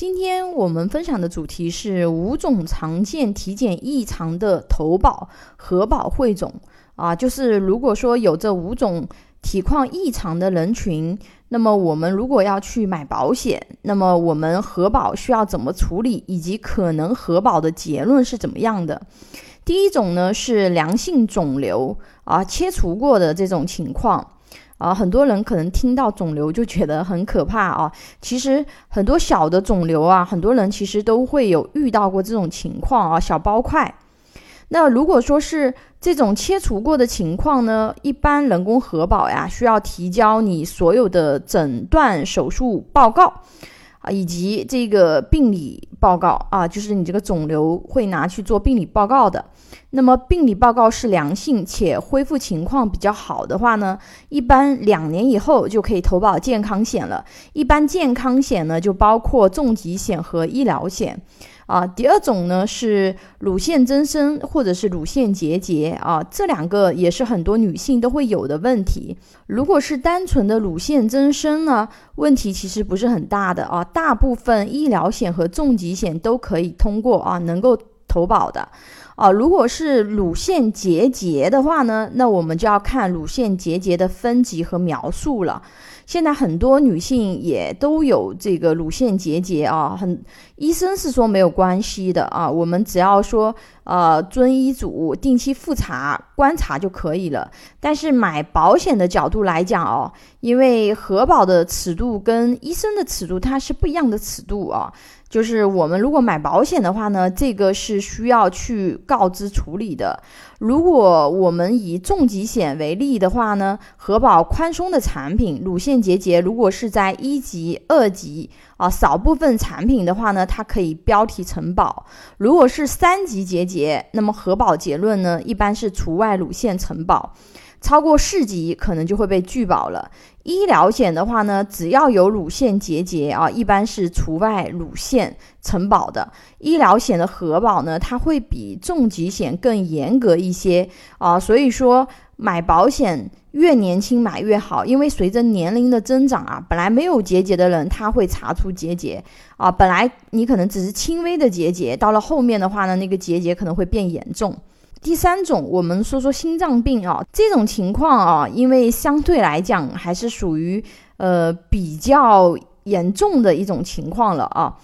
今天我们分享的主题是五种常见体检异常的投保核保汇总啊，就是如果说有这五种体况异常的人群，那么我们如果要去买保险，那么我们核保需要怎么处理，以及可能核保的结论是怎么样的？第一种呢是良性肿瘤啊，切除过的这种情况。啊，很多人可能听到肿瘤就觉得很可怕啊。其实很多小的肿瘤啊，很多人其实都会有遇到过这种情况啊，小包块。那如果说是这种切除过的情况呢，一般人工核保呀，需要提交你所有的诊断手术报告啊，以及这个病理报告啊，就是你这个肿瘤会拿去做病理报告的。那么病理报告是良性且恢复情况比较好的话呢，一般两年以后就可以投保健康险了。一般健康险呢就包括重疾险和医疗险。啊，第二种呢是乳腺增生或者是乳腺结节啊，这两个也是很多女性都会有的问题。如果是单纯的乳腺增生呢，问题其实不是很大的啊，大部分医疗险和重疾险都可以通过啊，能够投保的。啊，如果是乳腺结节的话呢，那我们就要看乳腺结节的分级和描述了。现在很多女性也都有这个乳腺结节啊，很医生是说没有关系的啊，我们只要说呃遵医嘱，定期复查观察就可以了。但是买保险的角度来讲哦，因为核保的尺度跟医生的尺度它是不一样的尺度啊。就是我们如果买保险的话呢，这个是需要去告知处理的。如果我们以重疾险为例的话呢，核保宽松的产品，乳腺结节如果是在一级、二级啊，少部分产品的话呢，它可以标题承保。如果是三级结节，那么核保结论呢，一般是除外乳腺承保。超过四级可能就会被拒保了。医疗险的话呢，只要有乳腺结节啊，一般是除外乳腺承保的。医疗险的核保呢，它会比重疾险更严格一些啊。所以说买保险越年轻买越好，因为随着年龄的增长啊，本来没有结节的人他会查出结节啊，本来你可能只是轻微的结节，到了后面的话呢，那个结节可能会变严重。第三种，我们说说心脏病啊，这种情况啊，因为相对来讲还是属于呃比较严重的一种情况了啊。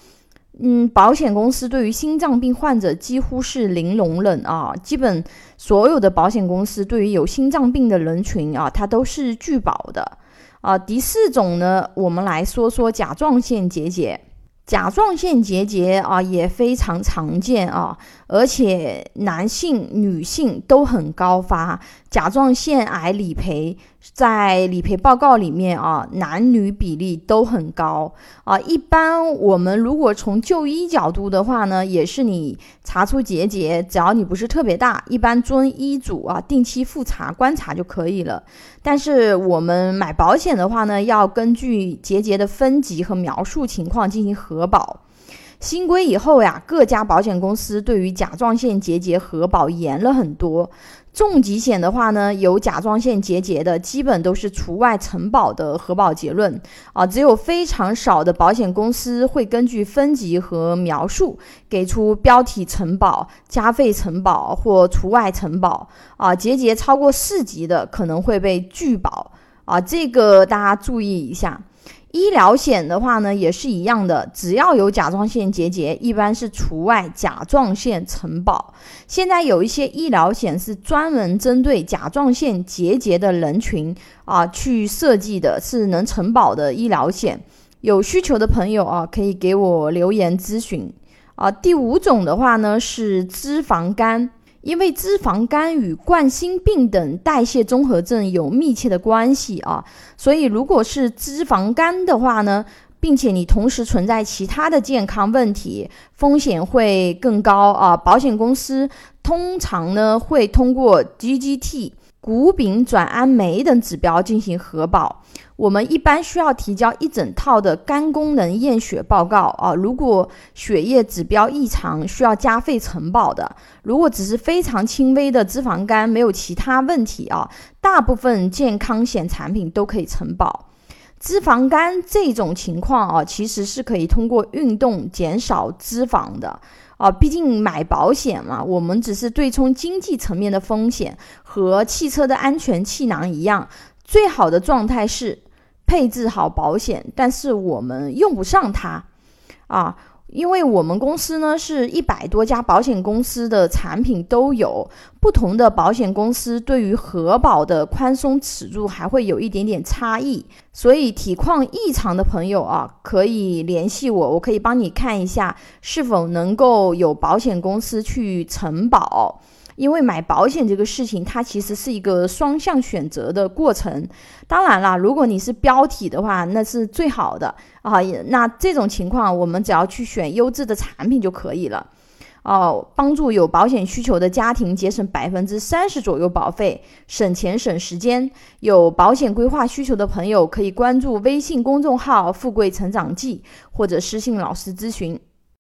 嗯，保险公司对于心脏病患者几乎是零容忍啊，基本所有的保险公司对于有心脏病的人群啊，它都是拒保的啊。第四种呢，我们来说说甲状腺结节。甲状腺结节啊也非常常见啊，而且男性、女性都很高发。甲状腺癌理赔在理赔报告里面啊，男女比例都很高啊。一般我们如果从就医角度的话呢，也是你查出结节，只要你不是特别大，一般遵医嘱啊，定期复查观察就可以了。但是我们买保险的话呢，要根据结节的分级和描述情况进行核保。新规以后呀，各家保险公司对于甲状腺结节核保严了很多。重疾险的话呢，有甲状腺结节的，基本都是除外承保的核保结论啊。只有非常少的保险公司会根据分级和描述给出标题承保、加费承保或除外承保啊。结节超过四级的可能会被拒保啊，这个大家注意一下。医疗险的话呢，也是一样的，只要有甲状腺结节，一般是除外甲状腺承保。现在有一些医疗险是专门针对甲状腺结节的人群啊去设计的，是能承保的医疗险。有需求的朋友啊，可以给我留言咨询啊。第五种的话呢，是脂肪肝。因为脂肪肝与冠心病等代谢综合症有密切的关系啊，所以如果是脂肪肝的话呢，并且你同时存在其他的健康问题，风险会更高啊。保险公司通常呢会通过 GGT。谷丙转氨酶等指标进行核保，我们一般需要提交一整套的肝功能验血报告啊。如果血液指标异常，需要加费承保的；如果只是非常轻微的脂肪肝，没有其他问题啊，大部分健康险产品都可以承保。脂肪肝这种情况啊，其实是可以通过运动减少脂肪的啊。毕竟买保险嘛，我们只是对冲经济层面的风险，和汽车的安全气囊一样，最好的状态是配置好保险，但是我们用不上它啊。因为我们公司呢是一百多家保险公司的产品都有，不同的保险公司对于核保的宽松尺度还会有一点点差异，所以体况异常的朋友啊，可以联系我，我可以帮你看一下是否能够有保险公司去承保。因为买保险这个事情，它其实是一个双向选择的过程。当然啦，如果你是标体的话，那是最好的啊。那这种情况，我们只要去选优质的产品就可以了。哦，帮助有保险需求的家庭节省百分之三十左右保费，省钱省时间。有保险规划需求的朋友可以关注微信公众号“富贵成长记”或者私信老师咨询。